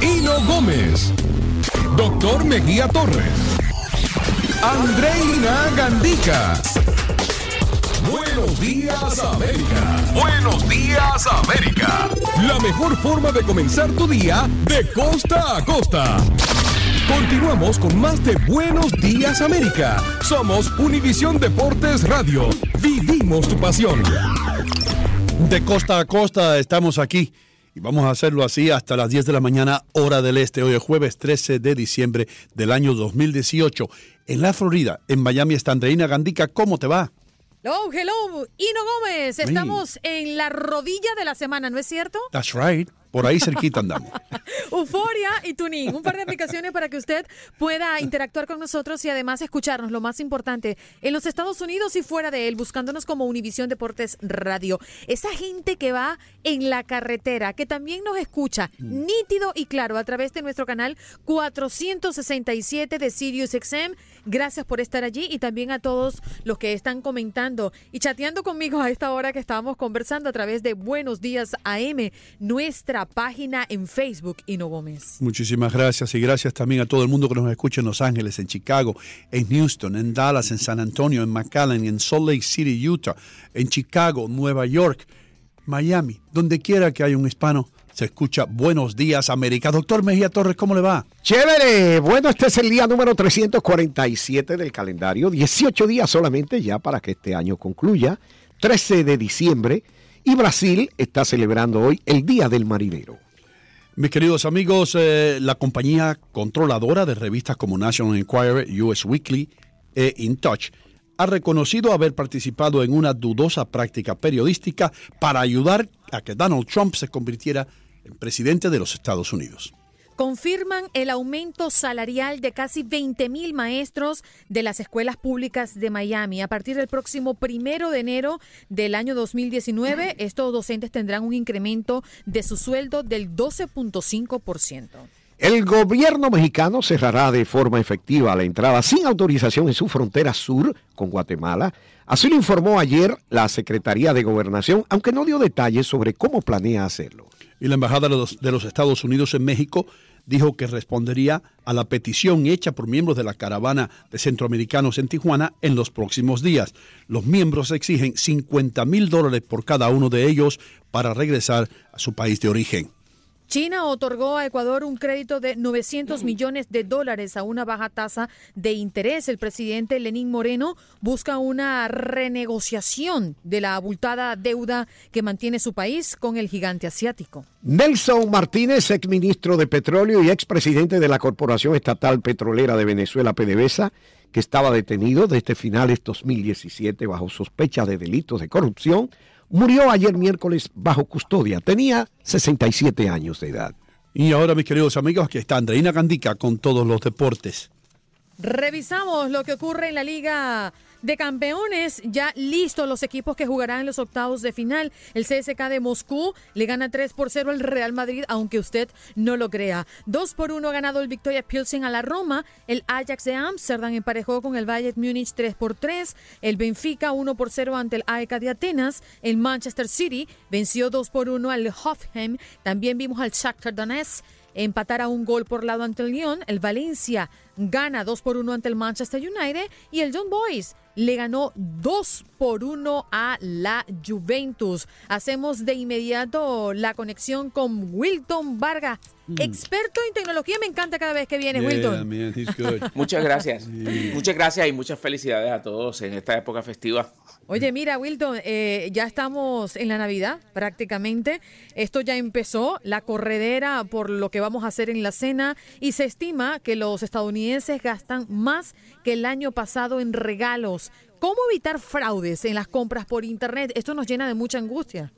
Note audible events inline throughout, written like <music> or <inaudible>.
Hino Gómez, Doctor Mejía Torres, Andreina Gandica. Buenos días América. Buenos días América. La mejor forma de comenzar tu día de costa a costa. Continuamos con más de Buenos días América. Somos Univisión Deportes Radio. Vivimos tu pasión. De costa a costa estamos aquí y vamos a hacerlo así hasta las 10 de la mañana, hora del este. Hoy es jueves 13 de diciembre del año 2018. En la Florida, en Miami, está Andreina Gandica. ¿Cómo te va? Hello, hello, Hino Gómez. Estamos en la rodilla de la semana, ¿no es cierto? That's right. Por ahí cerquita andamos. <laughs> Euforia y Tuning, un par de aplicaciones para que usted pueda interactuar con nosotros y además escucharnos, lo más importante, en los Estados Unidos y fuera de él, buscándonos como Univisión Deportes Radio. Esa gente que va en la carretera, que también nos escucha nítido y claro a través de nuestro canal 467 de Sirius XM. Gracias por estar allí y también a todos los que están comentando y chateando conmigo a esta hora que estábamos conversando a través de Buenos Días AM, nuestra página en Facebook, Hino Gómez. Muchísimas gracias y gracias también a todo el mundo que nos escucha en Los Ángeles, en Chicago, en Houston, en Dallas, en San Antonio, en McAllen, en Salt Lake City, Utah, en Chicago, Nueva York, Miami, donde quiera que haya un hispano. Se escucha Buenos Días América. Doctor Mejía Torres, ¿cómo le va? Chévere. Bueno, este es el día número 347 del calendario. 18 días solamente ya para que este año concluya. 13 de diciembre. Y Brasil está celebrando hoy el Día del Marinero. Mis queridos amigos, eh, la compañía controladora de revistas como National Enquirer, US Weekly e In Touch ha reconocido haber participado en una dudosa práctica periodística para ayudar a que Donald Trump se convirtiera en presidente de los Estados Unidos confirman el aumento salarial de casi 20 mil maestros de las escuelas públicas de Miami. A partir del próximo primero de enero del año 2019, <clears throat> estos docentes tendrán un incremento de su sueldo del 12.5%. El gobierno mexicano cerrará de forma efectiva la entrada sin autorización en su frontera sur con Guatemala. Así lo informó ayer la Secretaría de Gobernación, aunque no dio detalles sobre cómo planea hacerlo. Y la Embajada de los, de los Estados Unidos en México dijo que respondería a la petición hecha por miembros de la caravana de centroamericanos en Tijuana en los próximos días. Los miembros exigen 50 mil dólares por cada uno de ellos para regresar a su país de origen. China otorgó a Ecuador un crédito de 900 millones de dólares a una baja tasa de interés. El presidente Lenín Moreno busca una renegociación de la abultada deuda que mantiene su país con el gigante asiático. Nelson Martínez, exministro de Petróleo y expresidente de la Corporación Estatal Petrolera de Venezuela, PDVSA, que estaba detenido desde finales 2017 bajo sospecha de delitos de corrupción, murió ayer miércoles bajo custodia. Tenía 67 años de edad. Y ahora, mis queridos amigos, aquí está Andreina Gandica con todos los deportes. Revisamos lo que ocurre en la Liga de Campeones. Ya listos los equipos que jugarán en los octavos de final. El CSK de Moscú le gana 3 por 0 al Real Madrid, aunque usted no lo crea. 2 por 1 ha ganado el Victoria Pilsen a la Roma. El Ajax de Amsterdam emparejó con el Bayern Múnich 3 por 3. El Benfica 1 por 0 ante el AEK de Atenas. El Manchester City venció 2 por 1 al Hoffenheim. También vimos al Shakhtar Donetsk empatar a un gol por lado ante el Lyon. El Valencia gana 2 por 1 ante el Manchester United. Y el John Boys le ganó 2 por 1 a la Juventus. Hacemos de inmediato la conexión con Wilton Vargas. Experto en tecnología, me encanta cada vez que viene Wilton. <laughs> Muchas gracias. Muchas gracias y muchas felicidades a todos en esta época festiva. Oye, mira, Wilton, eh, ya estamos en la Navidad prácticamente. Esto ya empezó, la corredera por lo que vamos a hacer en la cena y se estima que los estadounidenses gastan más que el año pasado en regalos. ¿Cómo evitar fraudes en las compras por Internet? Esto nos llena de mucha angustia.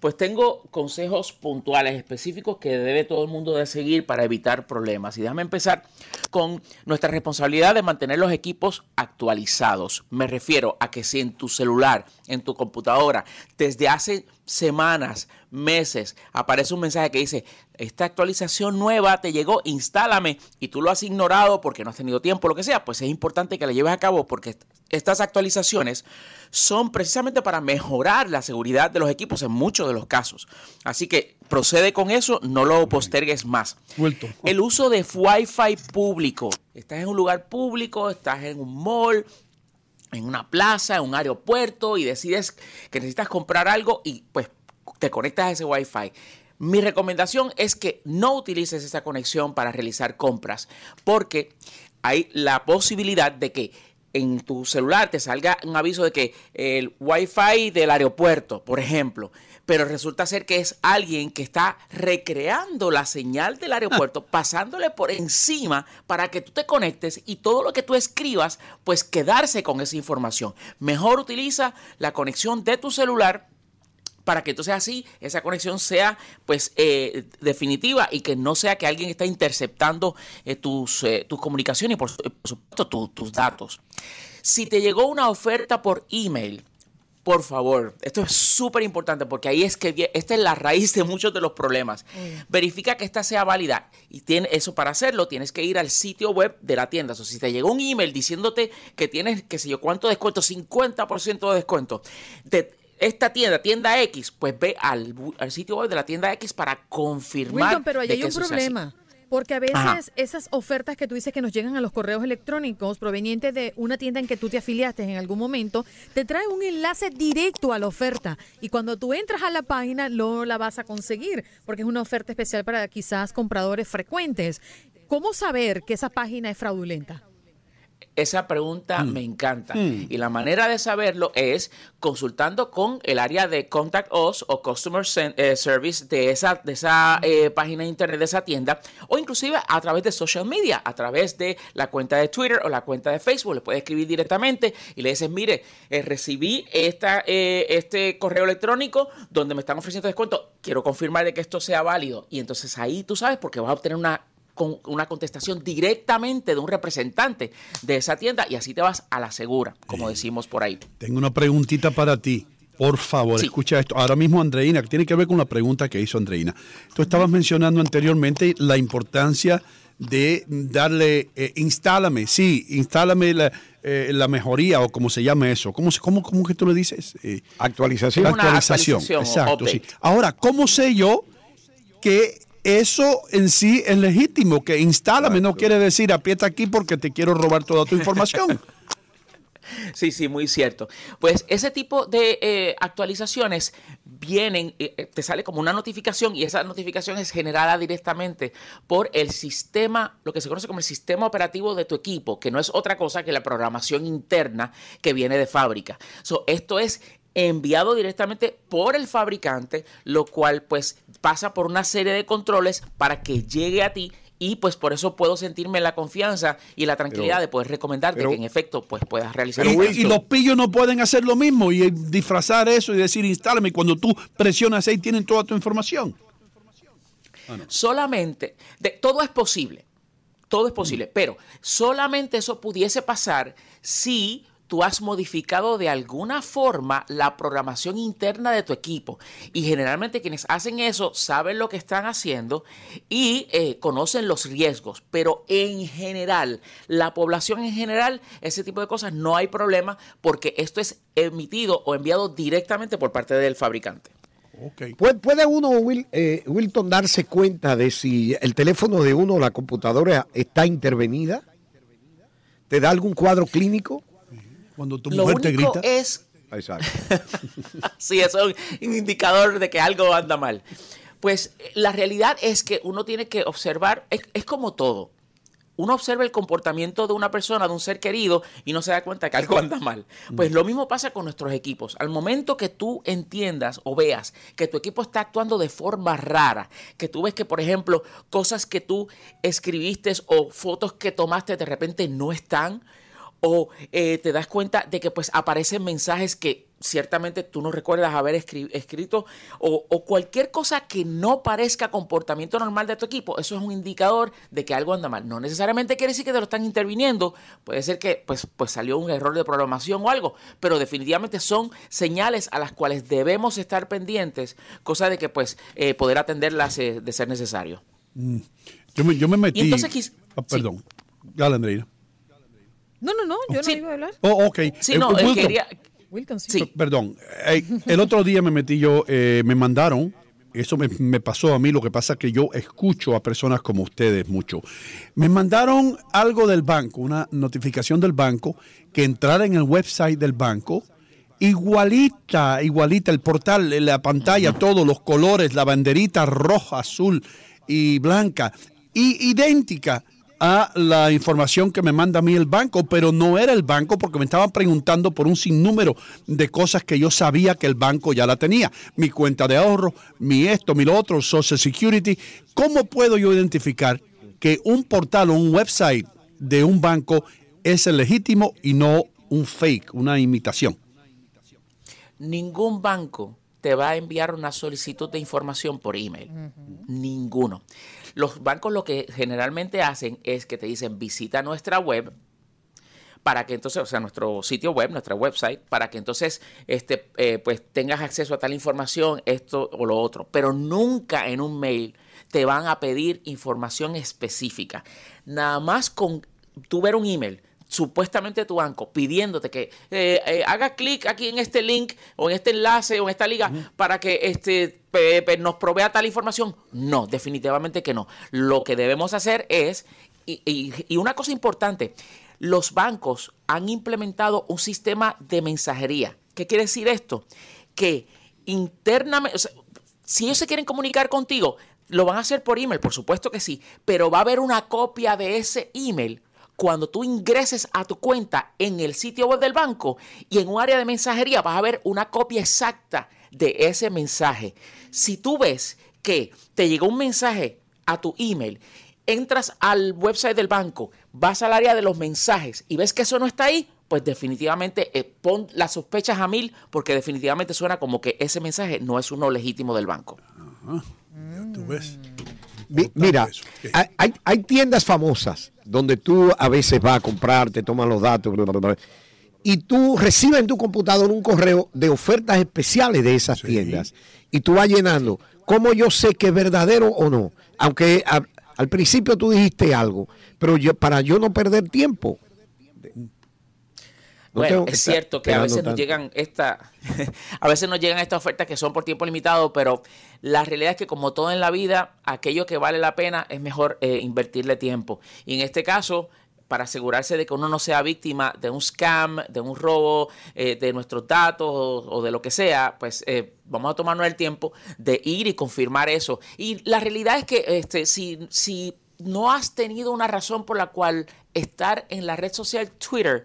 Pues tengo consejos puntuales, específicos que debe todo el mundo de seguir para evitar problemas. Y déjame empezar con nuestra responsabilidad de mantener los equipos actualizados. Me refiero a que si en tu celular, en tu computadora, desde hace semanas, meses, aparece un mensaje que dice, esta actualización nueva te llegó, instálame y tú lo has ignorado porque no has tenido tiempo, lo que sea, pues es importante que la lleves a cabo porque estas actualizaciones son precisamente para mejorar la seguridad de los equipos en muchos de los casos. Así que procede con eso, no lo postergues más. El uso de Wi-Fi público. Estás en un lugar público, estás en un mall, en una plaza, en un aeropuerto y decides que necesitas comprar algo y pues te conectas a ese Wi-Fi. Mi recomendación es que no utilices esa conexión para realizar compras porque hay la posibilidad de que en tu celular te salga un aviso de que el Wi-Fi del aeropuerto, por ejemplo, pero resulta ser que es alguien que está recreando la señal del aeropuerto, <laughs> pasándole por encima para que tú te conectes y todo lo que tú escribas, pues quedarse con esa información. Mejor utiliza la conexión de tu celular para que entonces así esa conexión sea pues eh, definitiva y que no sea que alguien está interceptando eh, tus, eh, tus comunicaciones y por, supuesto tus datos. Si te llegó una oferta por email, por favor, esto es súper importante porque ahí es que esta es la raíz de muchos de los problemas. Verifica que esta sea válida y tiene eso para hacerlo tienes que ir al sitio web de la tienda. O sea, si te llegó un email diciéndote que tienes, qué sé yo, cuánto descuento, 50% de descuento, de esta tienda, tienda X, pues ve al, sitio web de la tienda X para confirmar. pero ahí hay un problema. Porque a veces esas ofertas que tú dices que nos llegan a los correos electrónicos provenientes de una tienda en que tú te afiliaste en algún momento, te trae un enlace directo a la oferta. Y cuando tú entras a la página, no la vas a conseguir, porque es una oferta especial para quizás compradores frecuentes. ¿Cómo saber que esa página es fraudulenta? Esa pregunta mm. me encanta. Mm. Y la manera de saberlo es consultando con el área de Contact Us o Customer eh, Service de esa, de esa eh, página de internet de esa tienda o inclusive a través de social media, a través de la cuenta de Twitter o la cuenta de Facebook. Le puedes escribir directamente y le dices, mire, eh, recibí esta, este correo electrónico donde me están ofreciendo descuento. Quiero confirmar de que esto sea válido. Y entonces ahí tú sabes porque vas a obtener una con una contestación directamente de un representante de esa tienda y así te vas a la segura, como decimos por ahí. Tengo una preguntita para ti. Por favor, escucha esto. Ahora mismo Andreina, que tiene que ver con una pregunta que hizo Andreina. Tú estabas mencionando anteriormente la importancia de darle, eh, instálame, sí, instálame la, eh, la, mejoría o como se llama eso. ¿Cómo, cómo, cómo que tú le dices? Eh, actualización. actualización, exacto. Sí. Ahora, ¿cómo sé yo que eso en sí es legítimo. Que instálame no quiere decir aprieta aquí porque te quiero robar toda tu información. <laughs> Sí, sí, muy cierto. Pues ese tipo de eh, actualizaciones vienen, eh, eh, te sale como una notificación y esa notificación es generada directamente por el sistema, lo que se conoce como el sistema operativo de tu equipo, que no es otra cosa que la programación interna que viene de fábrica. esto es enviado directamente por el fabricante, lo cual pues pasa por una serie de controles para que llegue a ti y pues por eso puedo sentirme la confianza y la tranquilidad de poder recomendarte que en efecto pues puedas realizar. Y, y, los pillos no pueden hacer lo mismo y disfrazar eso y decir instálame cuando tú presionas ahí tienen toda tu información. Solamente, de, todo es posible todo es posible, pero solamente eso pudiese pasar si tú has modificado de alguna forma la programación interna de tu equipo. Y generalmente quienes hacen eso saben lo que están haciendo y eh, conocen los riesgos. Pero en general, la población en general, ese tipo de cosas no hay problema porque esto es emitido o enviado directamente por parte del fabricante. ¿Puede uno, eh, Wilton, darse cuenta de si el teléfono de uno o la computadora está intervenida? ¿Te da algún cuadro clínico? Cuando tu mujer te grita. Es... <laughs> sí, eso es un indicador de que algo anda mal. Pues la realidad es que uno tiene que observar, es como todo uno observa el comportamiento de una persona, de un ser querido, y no se da cuenta que algo anda mal. Pues lo mismo pasa con nuestros equipos. Al momento que tú entiendas o veas que tu equipo está actuando de forma rara, que tú ves que, por ejemplo, cosas que tú escribiste o fotos que tomaste de repente no están, o eh, te das cuenta de que pues aparecen mensajes que ciertamente tú no recuerdas haber escrito o, cualquier cosa que no parezca comportamiento normal de tu equipo, eso es un indicador de que algo anda mal. No necesariamente quiere decir que te lo están interviniendo, puede ser que pues, pues salió un error de programación o algo, pero definitivamente son señales a las cuales debemos estar pendientes, cosa de que pues eh, poder atenderlas eh, de ser necesario. Mm. Yo, me, metí... Ah, perdón, dale Andreina. No, no, no, yo no iba a hablar. Oh, ok. Sí, no, eh, quería... sí. Perdón, el otro día me metí yo, eh, me mandaron, eso me, pasó a mí, lo que pasa es que yo escucho a personas como ustedes mucho. Me mandaron algo del banco, una notificación del banco, que entrara en el website del banco, igualita, igualita, el portal, la pantalla, todos los colores, la banderita roja, azul y blanca, y idéntica a la información que me manda a mí el banco, pero no era el banco porque me estaban preguntando por un sinnúmero de cosas que yo sabía que el banco ya la tenía. Mi cuenta de ahorro, mi esto, mi lo otro, Social Security. ¿Cómo puedo yo identificar que un portal o un website de un banco es el legítimo y no un fake, una imitación? Ningún banco te va a enviar una solicitud de información por email. Ninguno. Los bancos lo que generalmente hacen es que te dicen visita nuestra web para que entonces, o sea, nuestro sitio web, nuestra website, para que entonces este, eh, pues tengas acceso a tal información, esto o lo otro. Pero nunca en un mail te van a pedir información específica. Nada más con tú ver un email supuestamente tu banco pidiéndote que eh, eh, haga clic aquí en este link o en este enlace o en esta liga para que este nos provea tal información. No, definitivamente que no. Lo que debemos hacer es, y, una cosa importante, los bancos han implementado un sistema de mensajería. ¿Qué quiere decir esto? Que internamente, si ellos se quieren comunicar contigo, lo van a hacer por email, por supuesto que sí, pero va a haber una copia de ese email cuando tú ingreses a tu cuenta en el sitio web del banco y en un área de mensajería vas a ver una copia exacta de ese mensaje. Si tú ves que te llegó un mensaje a tu email, entras al website del banco, vas al área de los mensajes y ves que eso no está ahí, pues definitivamente eh, pon las sospechas a mil porque definitivamente suena como que ese mensaje no es uno legítimo del banco. tú ves. Mira, hay, tiendas famosas donde tú a veces vas a comprar, te toman los datos, y tú recibes en tu computador un correo de ofertas especiales de esas tiendas y tú vas llenando. ¿Cómo yo sé que es verdadero o no? Aunque al principio tú dijiste algo, pero yo, para yo no perder tiempo, bueno, es cierto que a veces nos llegan esta, <laughs> a veces nos llegan estas ofertas que son por tiempo limitado, pero la realidad es que como todo en la vida, aquello que vale la pena es mejor eh, invertirle tiempo. Y en este caso, para asegurarse de que uno no sea víctima de un scam, de un robo eh, de nuestros datos o, de lo que sea, pues eh, vamos a tomarnos el tiempo de ir y confirmar eso. Y la realidad es que este, si, si no has tenido una razón por la cual estar en la red social Twitter,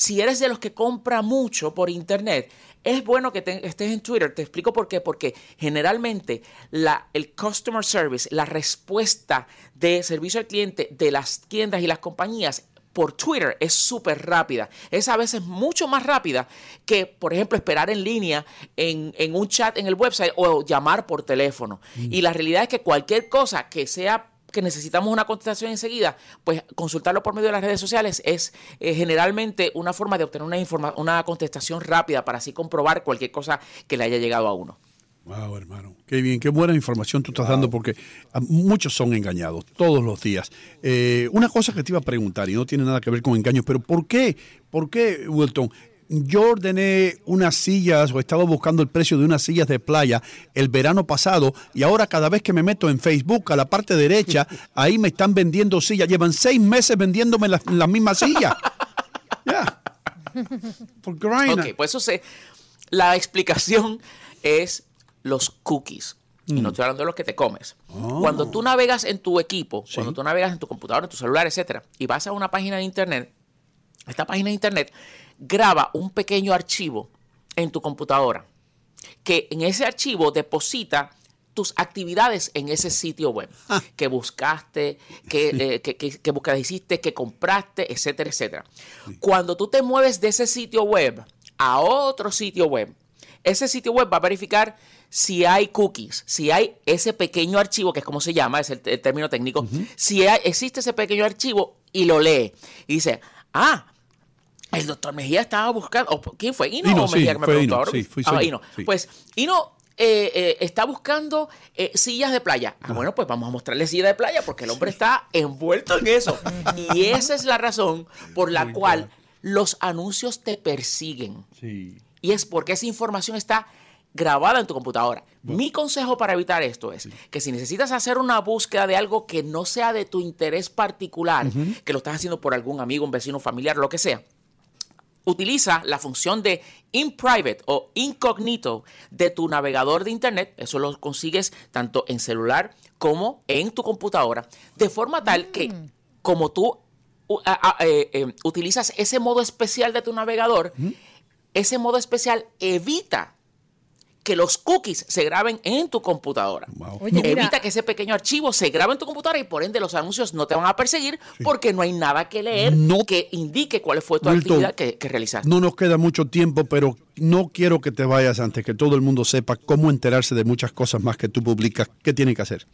si eres de los que compra mucho por internet, es bueno que estés en Twitter. Te explico por qué. Porque generalmente la, el customer service, la respuesta de servicio al cliente de las tiendas y las compañías por Twitter es súper rápida. Es a veces mucho más rápida que, por ejemplo, esperar en línea en, un chat en el website o llamar por teléfono. Mm. Y la realidad es que cualquier cosa que sea que necesitamos una contestación enseguida, pues consultarlo por medio de las redes sociales es eh, generalmente una forma de obtener una, informa una contestación rápida para así comprobar cualquier cosa que le haya llegado a uno. Wow, hermano. Qué bien, qué buena información tú estás dando porque ah, muchos son engañados todos los días. Eh, una cosa que te iba a preguntar y no tiene nada que ver con engaños, pero ¿por qué? ¿Por qué, Wilton? Yo ordené unas sillas o estaba buscando el precio de unas sillas de playa el verano pasado y ahora cada vez que me meto en Facebook a la parte derecha, <laughs> ahí me están vendiendo sillas. Llevan seis meses vendiéndome las la mismas sillas. <laughs> Ya. Ok, pues eso sé. La explicación es los cookies. Y no mm. estoy hablando de los que te comes. Cuando tú navegas en tu equipo, cuando tú navegas en tu computadora, en tu celular, etcétera, y vas a una página de internet, esta página de internet graba un pequeño archivo en tu computadora, que en ese archivo deposita tus actividades en ese sitio web. Ah. que buscaste, que, eh, buscaste, hiciste, que compraste, etcétera, etcétera. Cuando tú te mueves de ese sitio web a otro sitio web, ese sitio web va a verificar si hay cookies, si hay ese pequeño archivo, que es como se llama, es el, término técnico, si existe ese pequeño archivo y lo lee. Y dice, ah, el doctor Mejía estaba buscando, ¿quién fue? Ino, Mejía que me preguntó ahora. Sí, fui, ah, Ino. Pues Ino eh, eh, está buscando eh, sillas de playa. Ah, bueno, pues vamos a mostrarle sillas de playa porque el hombre está envuelto en eso. y esa es la razón por la cual los anuncios te persiguen. Y es porque esa información está grabada en tu computadora. Mi consejo para evitar esto es que si necesitas hacer una búsqueda de algo que no sea de tu interés particular, que lo estás haciendo por algún amigo, un vecino, familiar, lo que sea, utiliza la función de in private o incognito de tu navegador de internet. Eso lo consigues tanto en celular como en tu computadora, de forma tal que mm. como tú eh, eh, utilizas ese modo especial de tu navegador, ese modo especial evita que los cookies se graben en tu computadora. Evita que ese pequeño archivo se grabe en tu computadora y por ende los anuncios no te van a perseguir porque no hay nada que leer que indique cuál fue tu actividad que, que, realizaste. No nos queda mucho tiempo, pero no quiero que te vayas antes que todo el mundo sepa cómo enterarse de muchas cosas más que tú publicas. ¿Qué tiene que hacer?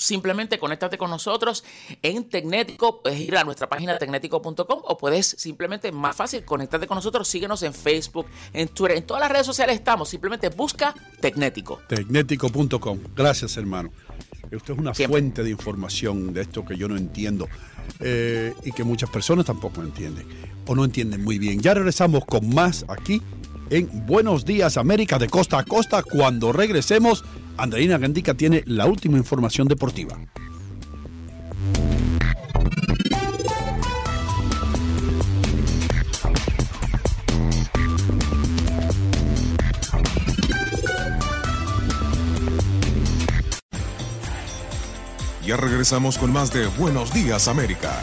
Simplemente conéctate con nosotros en Tecnético, puedes ir a nuestra página tecnético.com o puedes simplemente, más fácil, conectarte con nosotros, síguenos en Facebook, en Twitter, en todas las redes sociales estamos, simplemente busca Tecnético. Tecnético.com, gracias hermano. Usted es una fuente de información de esto que yo no entiendo eh, y que muchas personas tampoco entienden o no entienden muy bien. Ya regresamos con más aquí en Buenos Días América de costa a costa cuando regresemos Andreina Gandica tiene la última información deportiva. Ya regresamos con más de Buenos Días América.